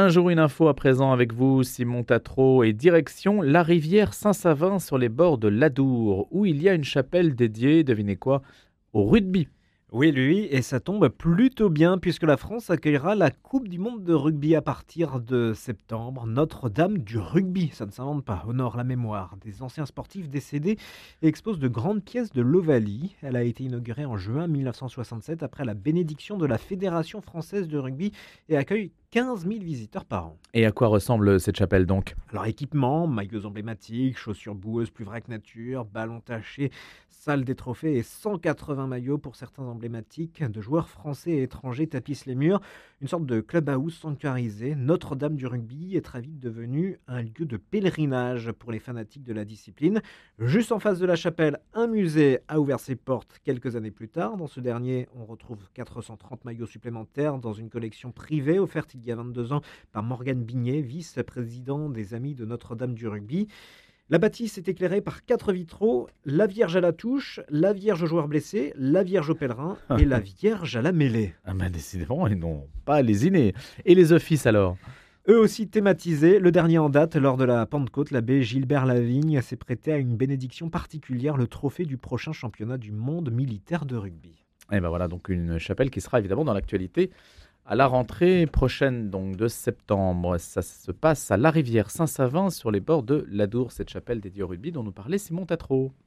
Un jour, une info à présent avec vous, Simon Tatro, et direction la rivière Saint-Savin sur les bords de l'Adour, où il y a une chapelle dédiée, devinez quoi, au rugby. Oui, lui, et ça tombe plutôt bien puisque la France accueillera la Coupe du Monde de rugby à partir de septembre. Notre-Dame du rugby, ça ne s'invente pas, honore la mémoire des anciens sportifs décédés et expose de grandes pièces de l'Ovalie. Elle a été inaugurée en juin 1967 après la bénédiction de la Fédération française de rugby et accueille 15 000 visiteurs par an. Et à quoi ressemble cette chapelle donc? Alors équipement, maillots emblématiques, chaussures boueuses plus vraies que nature, ballons tachés, salle des trophées et 180 maillots pour certains emblématiques de joueurs français et étrangers tapissent les murs. Une sorte de clubhouse sanctuarisé. Notre-Dame du rugby est très vite devenu un lieu de pèlerinage pour les fanatiques de la discipline. Juste en face de la chapelle, un musée a ouvert ses portes quelques années plus tard. Dans ce dernier, on retrouve 430 maillots supplémentaires dans une collection privée offerte il y a 22 ans par Morgane Bignet, vice-président des Amis de Notre-Dame du Rugby. La bâtisse est éclairée par quatre vitraux, la Vierge à la touche, la Vierge aux joueurs blessés, la Vierge aux pèlerins et la Vierge à la mêlée. Ah ben décidément, ils n'ont pas lésiné. Et les offices alors? Eux aussi thématisés. Le dernier en date, lors de la Pentecôte, l'abbé Gilbert Lavigne s'est prêté à une bénédiction particulière, le trophée du prochain championnat du monde militaire de rugby. Et ben voilà donc une chapelle qui sera évidemment dans l'actualité à la rentrée prochaine, donc de septembre. Ça se passe à la rivière Saint-Savin sur les bords de l'Adour, cette chapelle dédiée au rugby dont nous parlait Simon Tatro.